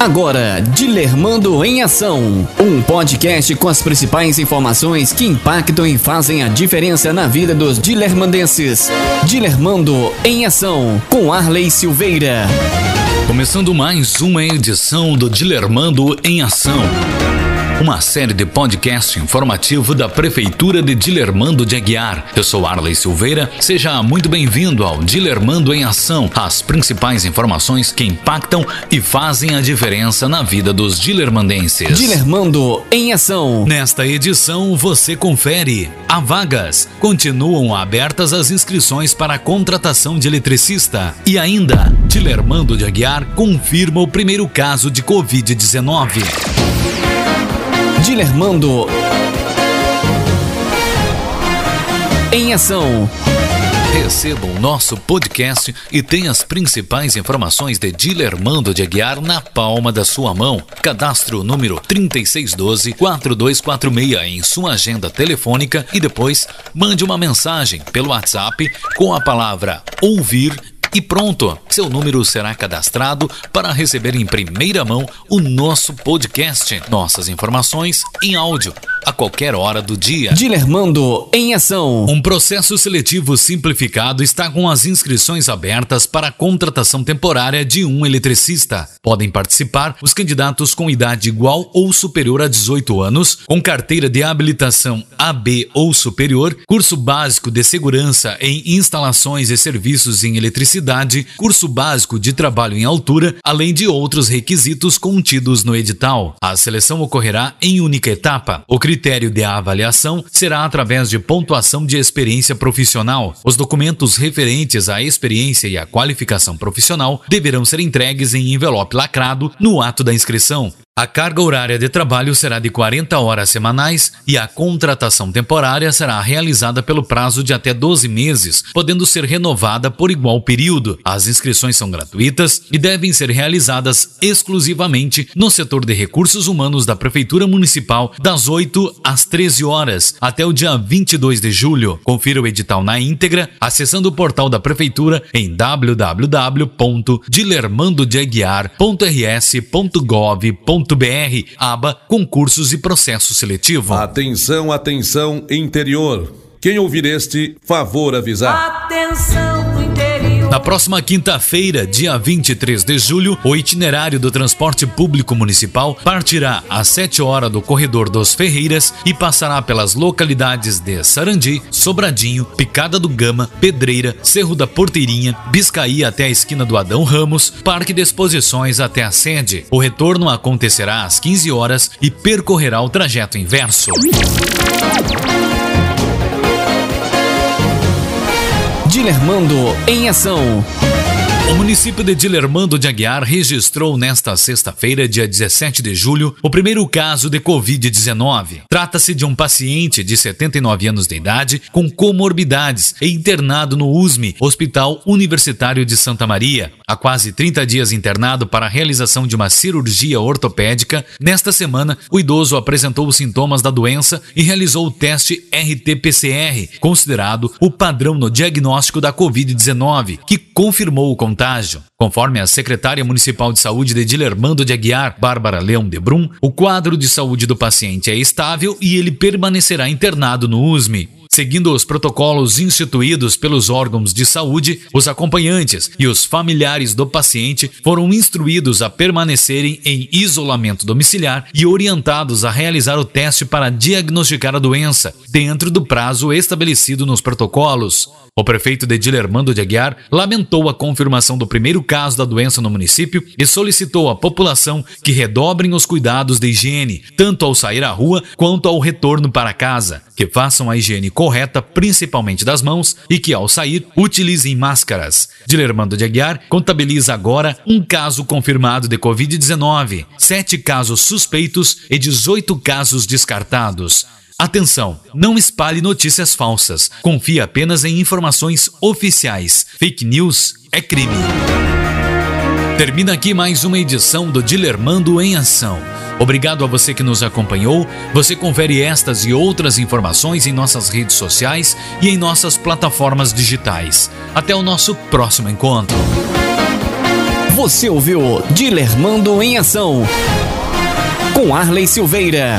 Agora, Dilermando em Ação. Um podcast com as principais informações que impactam e fazem a diferença na vida dos dilermandenses. Dilermando em Ação, com Arley Silveira. Começando mais uma edição do Dilermando em Ação uma série de podcast informativo da Prefeitura de Dilermando de Aguiar. Eu sou Arley Silveira, seja muito bem-vindo ao Dilermando em Ação, as principais informações que impactam e fazem a diferença na vida dos dilermandenses. Dilermando em Ação. Nesta edição você confere. Há vagas. Continuam abertas as inscrições para a contratação de eletricista. E ainda, Dilermando de Aguiar confirma o primeiro caso de Covid-19. Dilermando em ação. Receba o nosso podcast e tenha as principais informações de Dilermando de Aguiar na palma da sua mão. Cadastre o número 3612-4246 em sua agenda telefônica e depois mande uma mensagem pelo WhatsApp com a palavra ouvir e pronto, seu número será cadastrado para receber em primeira mão o nosso podcast. Nossas informações em áudio a qualquer hora do dia. Dilermando em ação. Um processo seletivo simplificado está com as inscrições abertas para a contratação temporária de um eletricista. Podem participar os candidatos com idade igual ou superior a 18 anos, com carteira de habilitação AB ou superior, curso básico de segurança em instalações e serviços em eletricidade, curso básico de trabalho em altura, além de outros requisitos contidos no edital. A seleção ocorrerá em única etapa. O critério de avaliação será através de pontuação de experiência profissional. Os documentos referentes à experiência e à qualificação profissional deverão ser entregues em envelope lacrado no ato da inscrição. A carga horária de trabalho será de 40 horas semanais e a contratação temporária será realizada pelo prazo de até 12 meses, podendo ser renovada por igual período. As inscrições são gratuitas e devem ser realizadas exclusivamente no setor de recursos humanos da Prefeitura Municipal das 8 às 13 horas até o dia 22 de julho. Confira o edital na íntegra acessando o portal da Prefeitura em www.dilermandodeaguiar.rs.gov.br br aba Concursos e Processo Seletivo. Atenção, atenção, interior. Quem ouvir este, favor avisar. Atenção, na próxima quinta-feira, dia 23 de julho, o itinerário do transporte público municipal partirá às 7 horas do corredor dos Ferreiras e passará pelas localidades de Sarandi, Sobradinho, Picada do Gama, Pedreira, Cerro da Porteirinha, Biscaí até a esquina do Adão Ramos, Parque de Exposições até a sede. O retorno acontecerá às 15 horas e percorrerá o trajeto inverso. Dilermando em ação. O município de Dilermando de Aguiar registrou nesta sexta-feira, dia 17 de julho, o primeiro caso de Covid-19. Trata-se de um paciente de 79 anos de idade com comorbidades e internado no USME, Hospital Universitário de Santa Maria. Há quase 30 dias internado para a realização de uma cirurgia ortopédica, nesta semana o idoso apresentou os sintomas da doença e realizou o teste RT-PCR, considerado o padrão no diagnóstico da Covid-19, que confirmou o contato contágio. Conforme a secretária municipal de saúde de Dilermando de Aguiar, Bárbara Leão de Brum, o quadro de saúde do paciente é estável e ele permanecerá internado no USME. Seguindo os protocolos instituídos pelos órgãos de saúde, os acompanhantes e os familiares do paciente foram instruídos a permanecerem em isolamento domiciliar e orientados a realizar o teste para diagnosticar a doença, dentro do prazo estabelecido nos protocolos. O prefeito de Dilermando de Aguiar lamentou a confirmação do primeiro caso da doença no município e solicitou à população que redobrem os cuidados de higiene, tanto ao sair à rua quanto ao retorno para casa, que façam a higiene correta, principalmente das mãos, e que ao sair utilizem máscaras. Dilermando de Aguiar contabiliza agora um caso confirmado de Covid-19, sete casos suspeitos e 18 casos descartados. Atenção, não espalhe notícias falsas. Confie apenas em informações oficiais. Fake news é crime. Termina aqui mais uma edição do Dilermando em Ação. Obrigado a você que nos acompanhou. Você confere estas e outras informações em nossas redes sociais e em nossas plataformas digitais. Até o nosso próximo encontro. Você ouviu Dilermando em Ação com Arley Silveira.